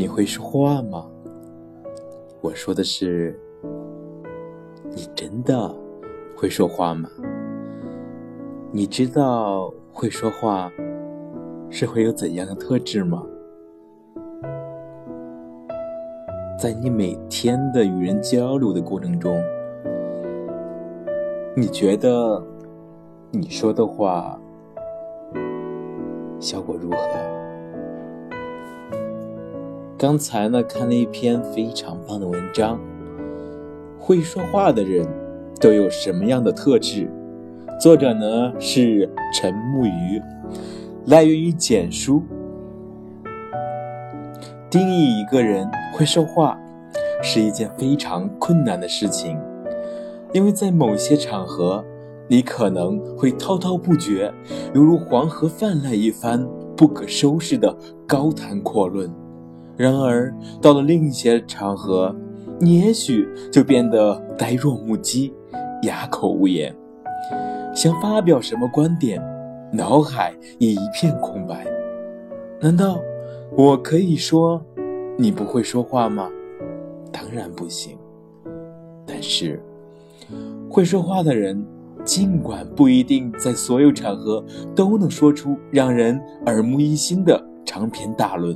你会说话吗？我说的是，你真的会说话吗？你知道会说话是会有怎样的特质吗？在你每天的与人交流的过程中，你觉得你说的话效果如何？刚才呢看了一篇非常棒的文章，会说话的人都有什么样的特质？作者呢是陈木鱼，来源于简书。定义一个人会说话是一件非常困难的事情，因为在某些场合，你可能会滔滔不绝，犹如黄河泛滥一番，不可收拾的高谈阔论；然而，到了另一些场合，你也许就变得呆若木鸡，哑口无言，想发表什么观点，脑海也一片空白。难道？我可以说，你不会说话吗？当然不行。但是，会说话的人，尽管不一定在所有场合都能说出让人耳目一新的长篇大论，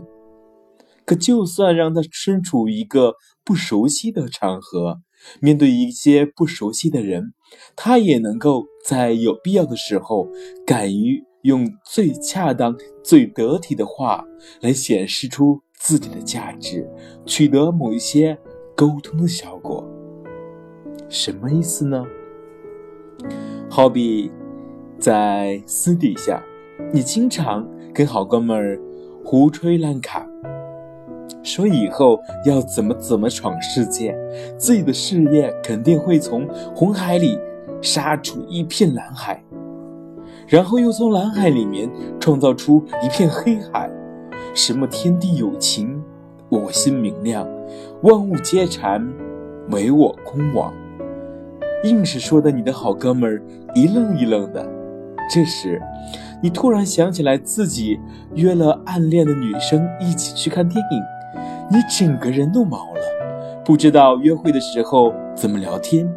可就算让他身处一个不熟悉的场合，面对一些不熟悉的人，他也能够在有必要的时候，敢于。用最恰当、最得体的话来显示出自己的价值，取得某一些沟通的效果。什么意思呢？好比在私底下，你经常跟好哥们儿胡吹乱侃，说以后要怎么怎么闯世界，自己的事业肯定会从红海里杀出一片蓝海。然后又从蓝海里面创造出一片黑海，什么天地有情，我心明亮，万物皆禅，唯我空亡。硬是说的你的好哥们儿一愣一愣的。这时，你突然想起来自己约了暗恋的女生一起去看电影，你整个人都毛了，不知道约会的时候怎么聊天，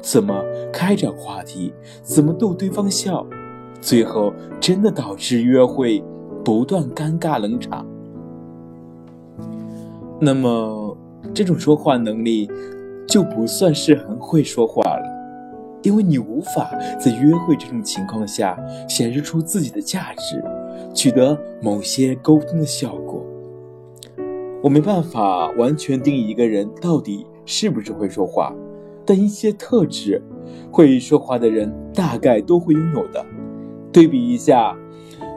怎么开展话题，怎么逗对方笑。最后，真的导致约会不断尴尬冷场。那么，这种说话能力就不算是很会说话了，因为你无法在约会这种情况下显示出自己的价值，取得某些沟通的效果。我没办法完全定义一个人到底是不是会说话，但一些特质，会说话的人大概都会拥有的。对比一下，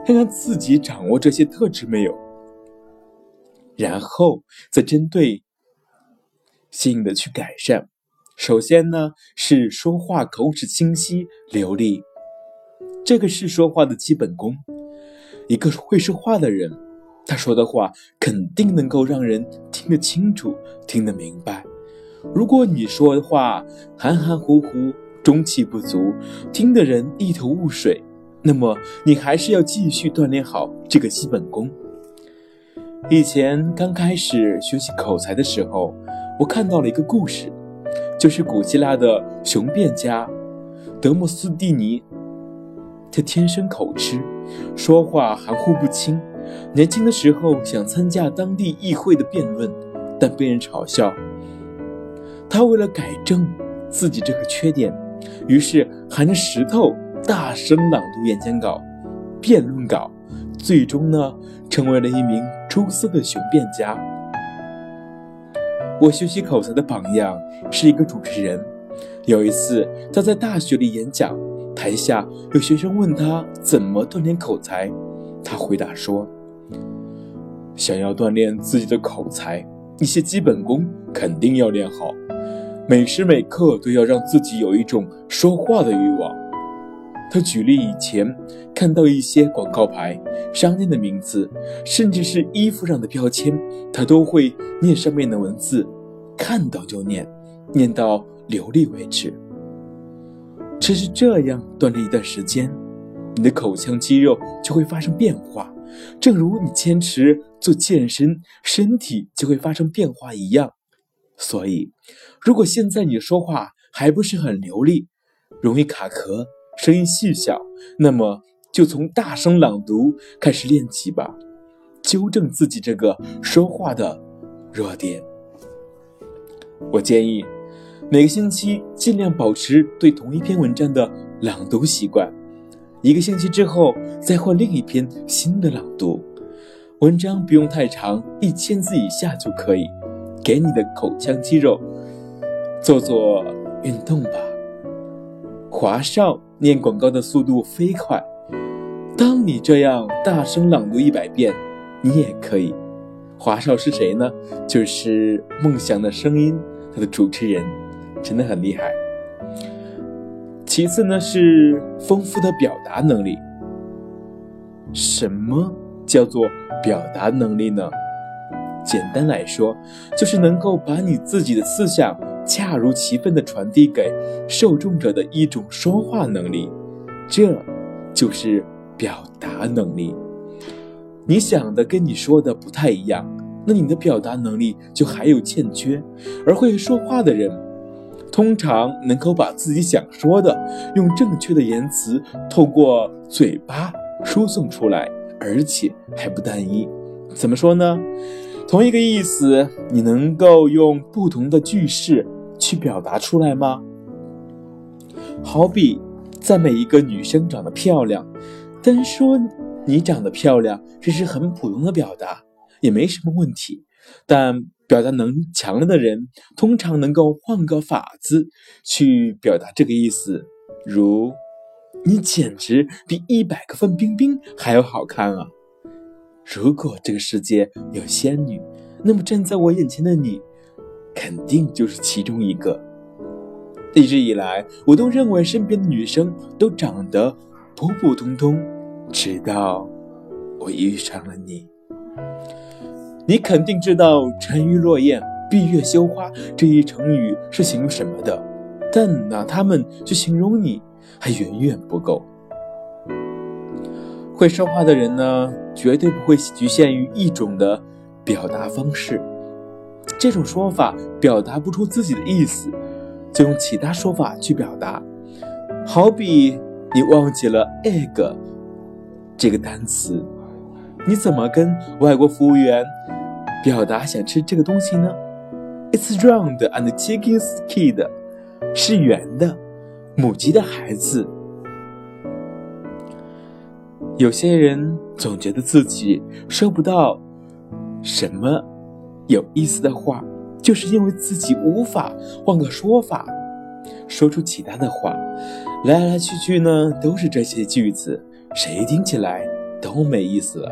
看看自己掌握这些特质没有，然后再针对性的去改善。首先呢，是说话口齿清晰流利，这个是说话的基本功。一个会说话的人，他说的话肯定能够让人听得清楚、听得明白。如果你说的话含含糊糊、中气不足，听的人一头雾水。那么你还是要继续锻炼好这个基本功。以前刚开始学习口才的时候，我看到了一个故事，就是古希腊的雄辩家德莫斯蒂尼。他天生口吃，说话含糊不清。年轻的时候想参加当地议会的辩论，但被人嘲笑。他为了改正自己这个缺点，于是含着石头。大声朗读演讲稿、辩论稿，最终呢，成为了一名出色的雄辩家。我学习口才的榜样是一个主持人。有一次，他在大学里演讲，台下有学生问他怎么锻炼口才，他回答说：“想要锻炼自己的口才，一些基本功肯定要练好，每时每刻都要让自己有一种说话的欲望。”他举例以前看到一些广告牌、商店的名字，甚至是衣服上的标签，他都会念上面的文字，看到就念，念到流利为止。只是这样锻炼一段时间，你的口腔肌肉就会发生变化。正如你坚持做健身，身体就会发生变化一样。所以，如果现在你说话还不是很流利，容易卡壳，声音细小，那么就从大声朗读开始练起吧，纠正自己这个说话的弱点。我建议每个星期尽量保持对同一篇文章的朗读习惯，一个星期之后再换另一篇新的朗读。文章不用太长，一千字以下就可以，给你的口腔肌肉做做运动吧。华少念广告的速度飞快，当你这样大声朗读一百遍，你也可以。华少是谁呢？就是《梦想的声音》他的主持人，真的很厉害。其次呢是丰富的表达能力。什么叫做表达能力呢？简单来说，就是能够把你自己的思想恰如其分地传递给受众者的一种说话能力，这就是表达能力。你想的跟你说的不太一样，那你的表达能力就还有欠缺。而会说话的人，通常能够把自己想说的用正确的言辞透过嘴巴输送出来，而且还不单一。怎么说呢？同一个意思，你能够用不同的句式去表达出来吗？好比赞美一个女生长得漂亮，单说。你长得漂亮，这是很普通的表达，也没什么问题。但表达能力强了的人，通常能够换个法子去表达这个意思。如，你简直比一百个范冰冰还要好看啊！如果这个世界有仙女，那么站在我眼前的你，肯定就是其中一个。一直以来，我都认为身边的女生都长得普普通通。直到我遇上了你，你肯定知道“沉鱼落雁，闭月羞花”这一成语是形容什么的，但拿它们去形容你，还远远不够。会说话的人呢，绝对不会局限于一种的表达方式，这种说法表达不出自己的意思，就用其他说法去表达。好比你忘记了 egg。这个单词，你怎么跟外国服务员表达想吃这个东西呢？It's round and chicken's kid，是圆的，母鸡的孩子。有些人总觉得自己说不到什么有意思的话，就是因为自己无法换个说法，说出其他的话。来来去去呢，都是这些句子。谁听起来都没意思了。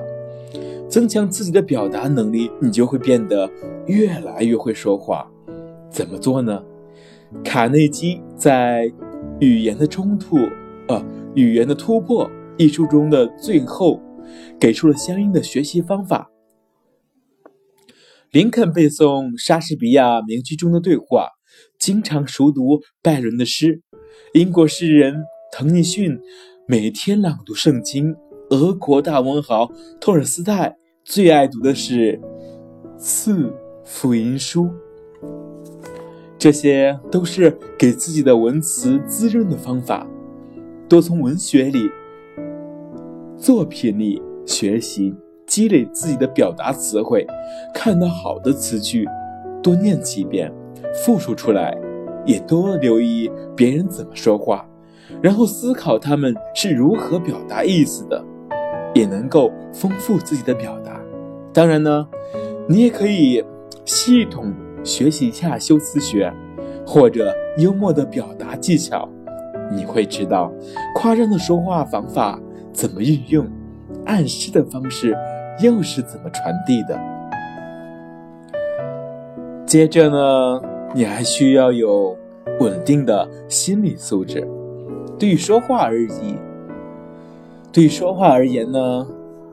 增强自己的表达能力，你就会变得越来越会说话。怎么做呢？卡内基在《语言的冲突》呃，《语言的突破》一书中的最后，给出了相应的学习方法。林肯背诵莎士比亚名句中的对话，经常熟读拜伦的诗。英国诗人滕尼逊。每天朗读圣经，俄国大文豪托尔斯泰最爱读的是四福音书。这些都是给自己的文词滋润的方法。多从文学里、作品里学习，积累自己的表达词汇。看到好的词句，多念几遍，复述出来，也多留意别人怎么说话。然后思考他们是如何表达意思的，也能够丰富自己的表达。当然呢，你也可以系统学习一下修辞学，或者幽默的表达技巧。你会知道夸张的说话方法怎么运用，暗示的方式又是怎么传递的。接着呢，你还需要有稳定的心理素质。对于说话而已，对于说话而言呢，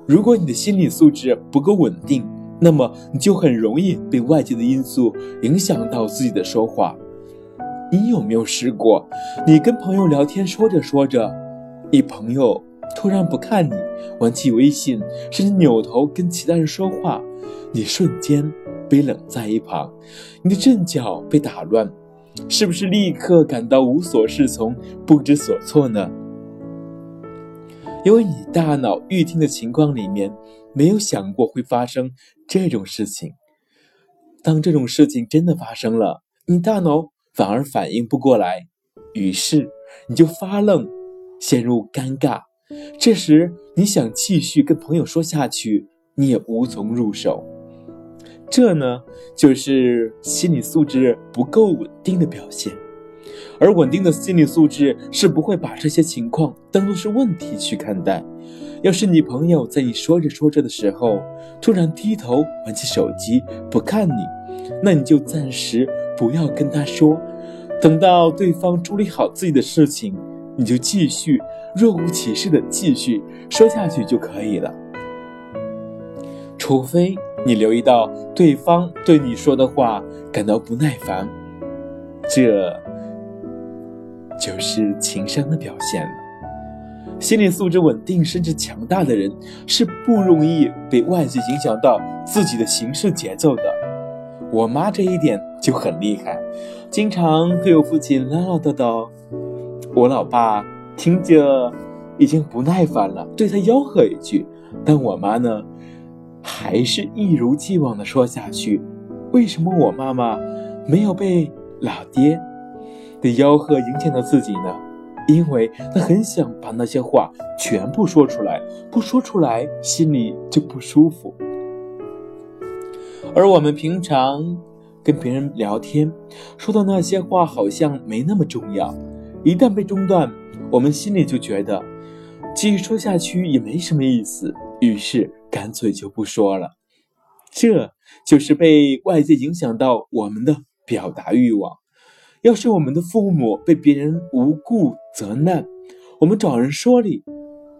如果你的心理素质不够稳定，那么你就很容易被外界的因素影响到自己的说话。你有没有试过，你跟朋友聊天说着说着，你朋友突然不看你，玩起微信，甚至扭头跟其他人说话，你瞬间被冷在一旁，你的阵脚被打乱，是不是立刻感到无所适从、不知所措呢？因为你大脑预听的情况里面没有想过会发生这种事情。当这种事情真的发生了，你大脑反而反应不过来，于是你就发愣，陷入尴尬。这时你想继续跟朋友说下去，你也无从入手。这呢，就是心理素质不够稳定的表现。而稳定的心理素质是不会把这些情况当作是问题去看待。要是你朋友在你说着说着的时候，突然低头玩起手机不看你，那你就暂时不要跟他说，等到对方处理好自己的事情，你就继续若无其事的继续说下去就可以了。除非你留意到对方对你说的话感到不耐烦，这。就是情商的表现了。心理素质稳定甚至强大的人，是不容易被外界影响到自己的行事节奏的。我妈这一点就很厉害，经常对我父亲唠唠叨叨。我老爸听着已经不耐烦了，对他吆喝一句，但我妈呢，还是一如既往的说下去。为什么我妈妈没有被老爹？的吆喝影响到自己呢，因为他很想把那些话全部说出来，不说出来心里就不舒服。而我们平常跟别人聊天说的那些话好像没那么重要，一旦被中断，我们心里就觉得继续说下去也没什么意思，于是干脆就不说了。这就是被外界影响到我们的表达欲望。要是我们的父母被别人无故责难，我们找人说理，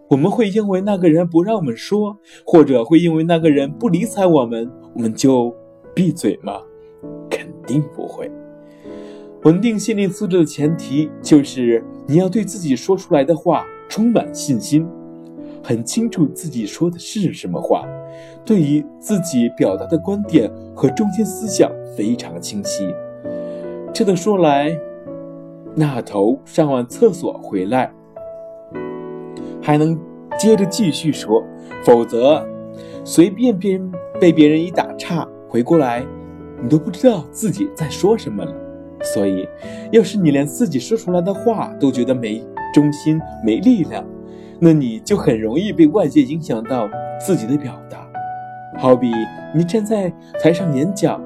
我们会因为那个人不让我们说，或者会因为那个人不理睬我们，我们就闭嘴吗？肯定不会。稳定心理素质的前提就是你要对自己说出来的话充满信心，很清楚自己说的是什么话，对于自己表达的观点和中心思想非常清晰。这的说来，那头上完厕所回来，还能接着继续说；否则，随便别人被别人一打岔，回过来，你都不知道自己在说什么了。所以，要是你连自己说出来的话都觉得没中心、没力量，那你就很容易被外界影响到自己的表达。好比你站在台上演讲。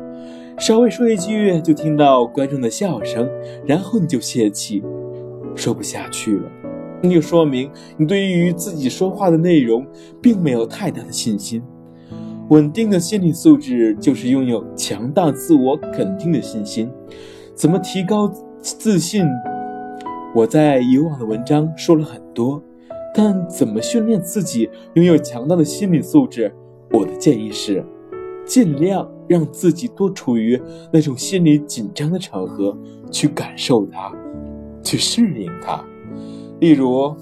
稍微说一句，就听到观众的笑声，然后你就泄气，说不下去了。那就说明你对于自己说话的内容并没有太大的信心。稳定的心理素质就是拥有强大自我肯定的信心。怎么提高自信？我在以往的文章说了很多，但怎么训练自己拥有强大的心理素质？我的建议是。尽量让自己多处于那种心理紧张的场合，去感受它，去适应它。例如，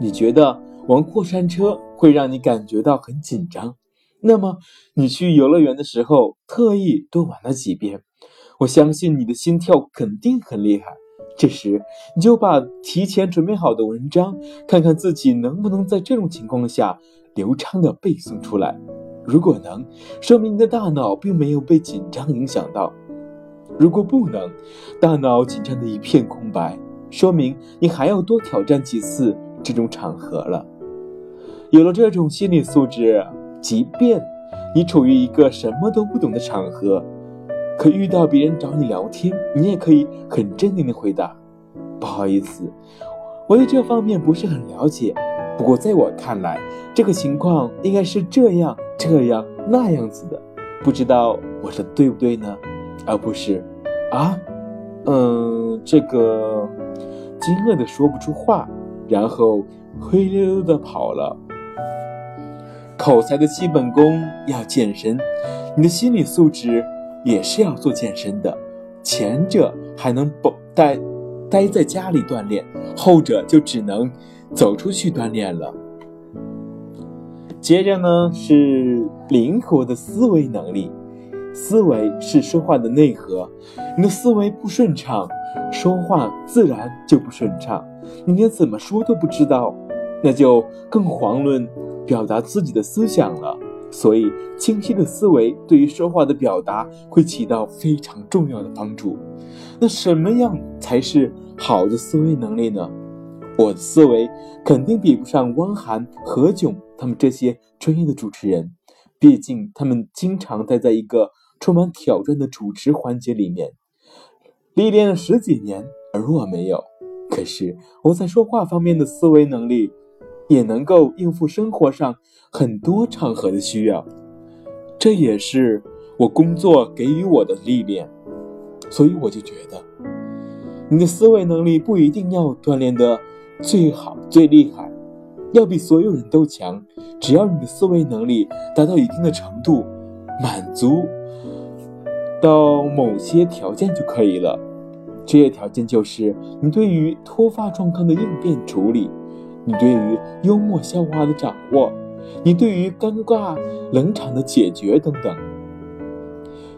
你觉得玩过山车会让你感觉到很紧张，那么你去游乐园的时候特意多玩了几遍，我相信你的心跳肯定很厉害。这时，你就把提前准备好的文章，看看自己能不能在这种情况下流畅的背诵出来。如果能，说明你的大脑并没有被紧张影响到；如果不能，大脑紧张的一片空白，说明你还要多挑战几次这种场合了。有了这种心理素质，即便你处于一个什么都不懂的场合，可遇到别人找你聊天，你也可以很镇定的回答：“不好意思，我对这方面不是很了解。”不过在我看来，这个情况应该是这样、这样、那样子的，不知道我说对不对呢？而不是，啊，嗯，这个惊愕的说不出话，然后灰溜溜的跑了。口才的基本功要健身，你的心理素质也是要做健身的，前者还能不待待在家里锻炼，后者就只能走出去锻炼了。接着呢是灵活的思维能力，思维是说话的内核，你的思维不顺畅，说话自然就不顺畅。你连怎么说都不知道，那就更遑论表达自己的思想了。所以，清晰的思维对于说话的表达会起到非常重要的帮助。那什么样才是好的思维能力呢？我的思维肯定比不上汪涵、何炅他们这些专业的主持人，毕竟他们经常待在一个充满挑战的主持环节里面，历练了十几年，而我没有。可是我在说话方面的思维能力。也能够应付生活上很多场合的需要，这也是我工作给予我的历练，所以我就觉得，你的思维能力不一定要锻炼的最好最厉害，要比所有人都强，只要你的思维能力达到一定的程度，满足到某些条件就可以了。这些条件就是你对于突发状况的应变处理。你对于幽默笑话的掌握，你对于尴尬冷场的解决等等，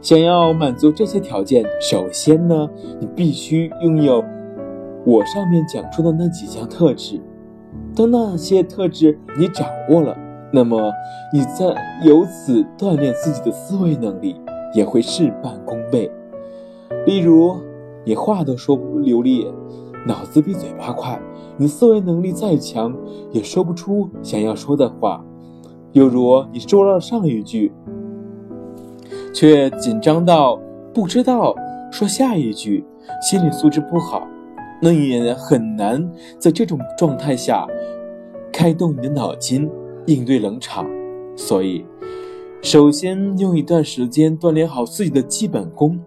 想要满足这些条件，首先呢，你必须拥有我上面讲出的那几项特质。当那些特质你掌握了，那么你在由此锻炼自己的思维能力也会事半功倍。例如，你话都说不流利。脑子比嘴巴快，你思维能力再强，也说不出想要说的话。又如你说了上一句，却紧张到不知道说下一句，心理素质不好，那也很难在这种状态下开动你的脑筋应对冷场。所以，首先用一段时间锻炼好自己的基本功。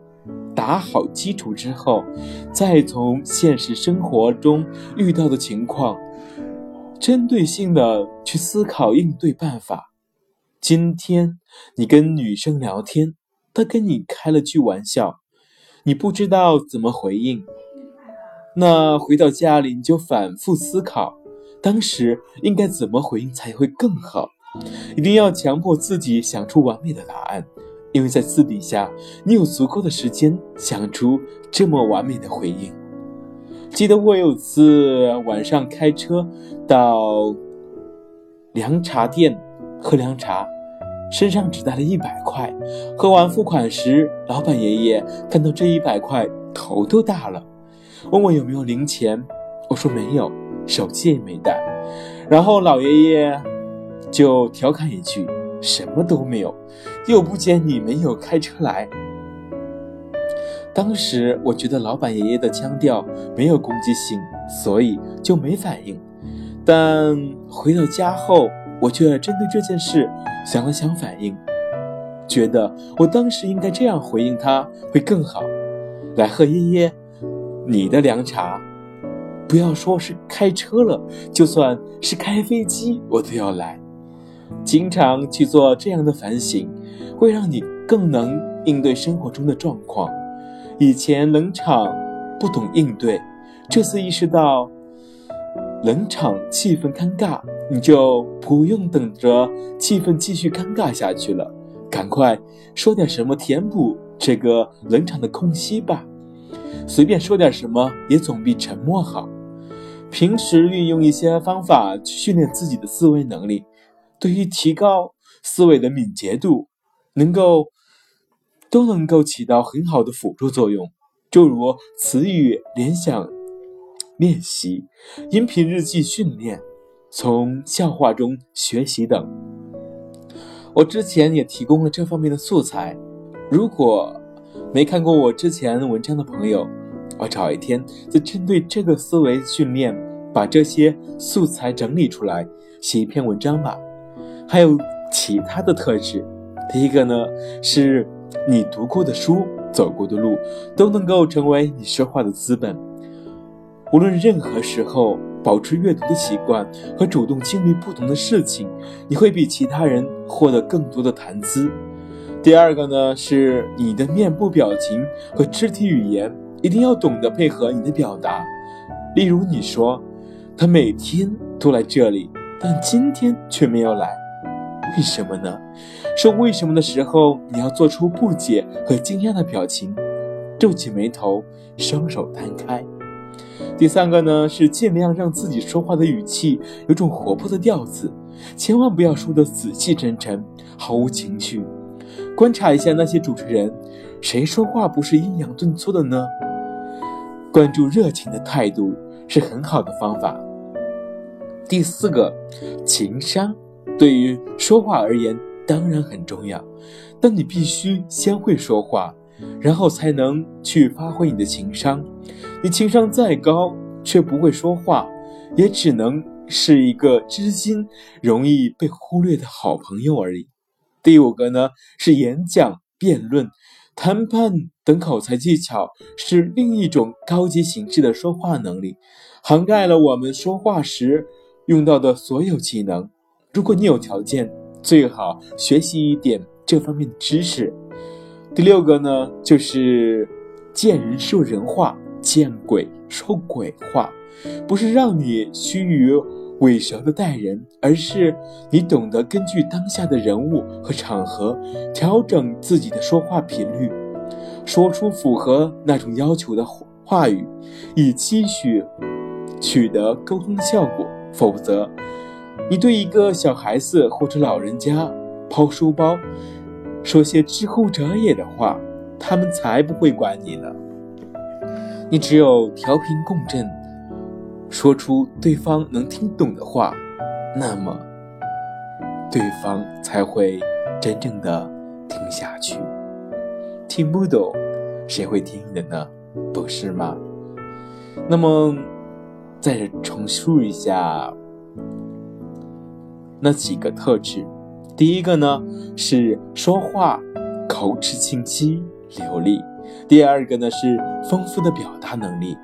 打好基础之后，再从现实生活中遇到的情况，针对性的去思考应对办法。今天你跟女生聊天，她跟你开了句玩笑，你不知道怎么回应，那回到家里你就反复思考，当时应该怎么回应才会更好，一定要强迫自己想出完美的答案。因为在私底下，你有足够的时间想出这么完美的回应。记得我有次晚上开车到凉茶店喝凉茶，身上只带了一百块。喝完付款时，老板爷爷看到这一百块，头都大了，问我有没有零钱。我说没有，手机也没带。然后老爷爷就调侃一句。什么都没有，又不见你没有开车来。当时我觉得老板爷爷的腔调没有攻击性，所以就没反应。但回到家后，我却针对这件事想了想，反应，觉得我当时应该这样回应他会更好。来贺爷爷，你的凉茶，不要说是开车了，就算是开飞机，我都要来。经常去做这样的反省，会让你更能应对生活中的状况。以前冷场不懂应对，这次意识到冷场气氛尴尬，你就不用等着气氛继续尴尬下去了，赶快说点什么填补这个冷场的空隙吧。随便说点什么也总比沉默好。平时运用一些方法去训练自己的思维能力。对于提高思维的敏捷度，能够都能够起到很好的辅助作用，就如词语联想练习、音频日记训练、从笑话中学习等。我之前也提供了这方面的素材，如果没看过我之前文章的朋友，我找一天就针对这个思维训练，把这些素材整理出来，写一篇文章吧。还有其他的特质，第一个呢，是你读过的书、走过的路，都能够成为你说话的资本。无论任何时候，保持阅读的习惯和主动经历不同的事情，你会比其他人获得更多的谈资。第二个呢，是你的面部表情和肢体语言，一定要懂得配合你的表达，例如，你说他每天都来这里，但今天却没有来，为什么呢？说为什么的时候，你要做出不解和惊讶的表情，皱起眉头，双手摊开。第三个呢，是尽量让自己说话的语气有种活泼的调子，千万不要说的死气沉沉，毫无情绪。观察一下那些主持人，谁说话不是抑扬顿挫的呢？关注热情的态度是很好的方法。第四个，情商对于说话而言当然很重要，但你必须先会说话。然后才能去发挥你的情商。你情商再高，却不会说话，也只能是一个知心、容易被忽略的好朋友而已。第五个呢，是演讲、辩论、谈判等口才技巧，是另一种高级形式的说话能力，涵盖了我们说话时用到的所有技能。如果你有条件，最好学习一点这方面的知识。第六个呢，就是见人说人话，见鬼说鬼话，不是让你虚与委蛇的待人，而是你懂得根据当下的人物和场合调整自己的说话频率，说出符合那种要求的话语，以期许取得沟通效果。否则，你对一个小孩子或者老人家抛书包。说些知乎者也的话，他们才不会管你呢。你只有调频共振，说出对方能听懂的话，那么对方才会真正的听下去。听不懂，谁会听的呢？不是吗？那么，再重述一下那几个特质。第一个呢是说话口齿清晰流利，第二个呢是丰富的表达能力，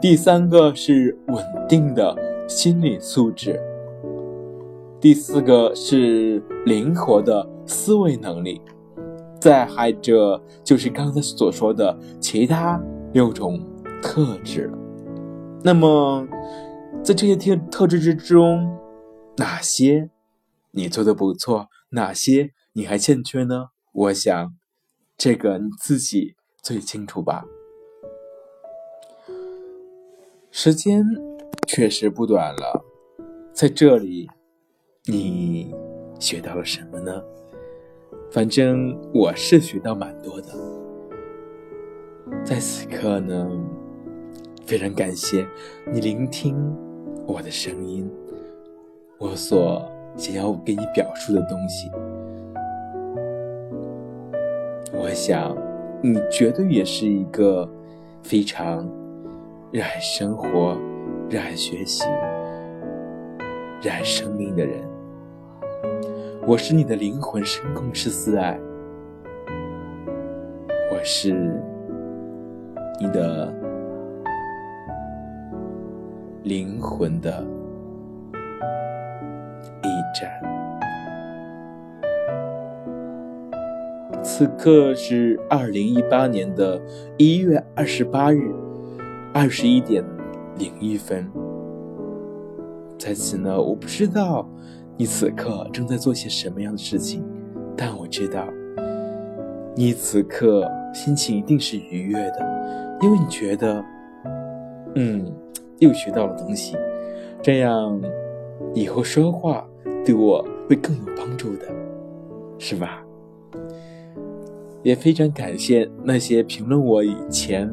第三个是稳定的心理素质，第四个是灵活的思维能力，再还者就是刚才所说的其他六种特质。那么在这些特特质之中，哪些？你做的不错，哪些你还欠缺呢？我想，这个你自己最清楚吧。时间确实不短了，在这里，你学到了什么呢？反正我是学到蛮多的。在此刻呢，非常感谢你聆听我的声音，我所。想要给你表述的东西，我想你绝对也是一个非常热爱生活、热爱学习、热爱生命的人。我是你的灵魂深空师四爱，我是你的灵魂的。站。此刻是二零一八年的一月二十八日二十一点零一分。在此呢，我不知道你此刻正在做些什么样的事情，但我知道你此刻心情一定是愉悦的，因为你觉得，嗯，又学到了东西，这样以后说话。对我会更有帮助的，是吧？也非常感谢那些评论我以前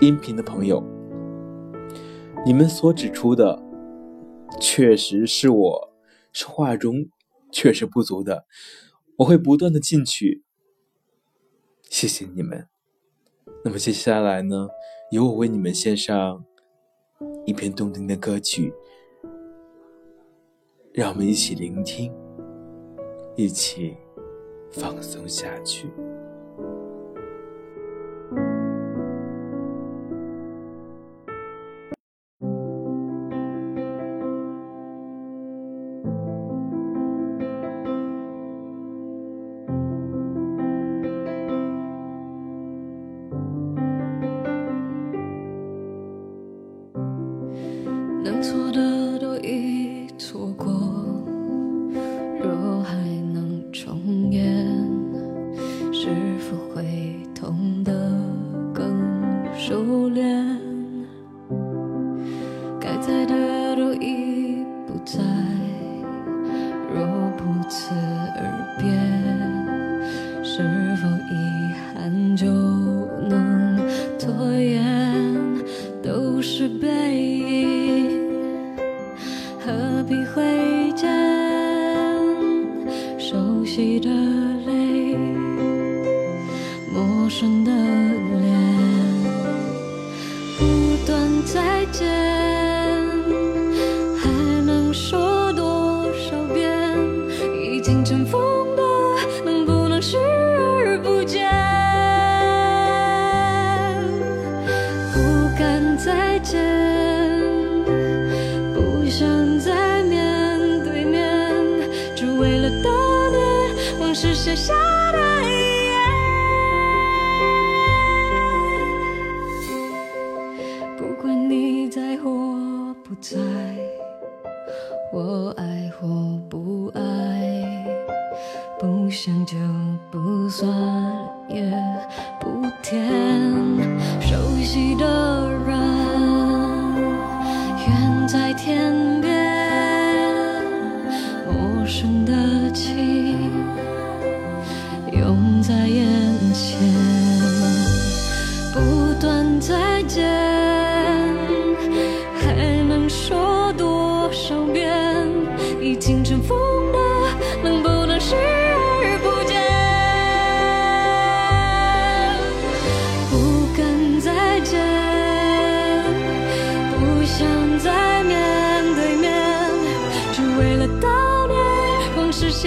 音频的朋友，你们所指出的，确实是我说话中确实不足的，我会不断的进取。谢谢你们。那么接下来呢，由我为你们献上一篇动听的歌曲。让我们一起聆听，一起放松下去。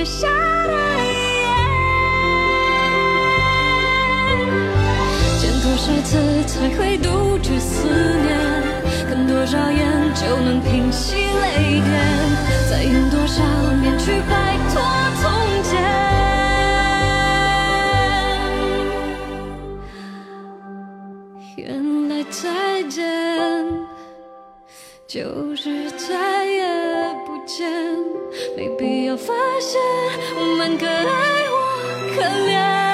写下一页，见多少次才会杜绝思念？看多少眼就能平息泪点？再用多少年去摆脱从前？原来再见就是再也不见。没必要发现我们可爱我可怜。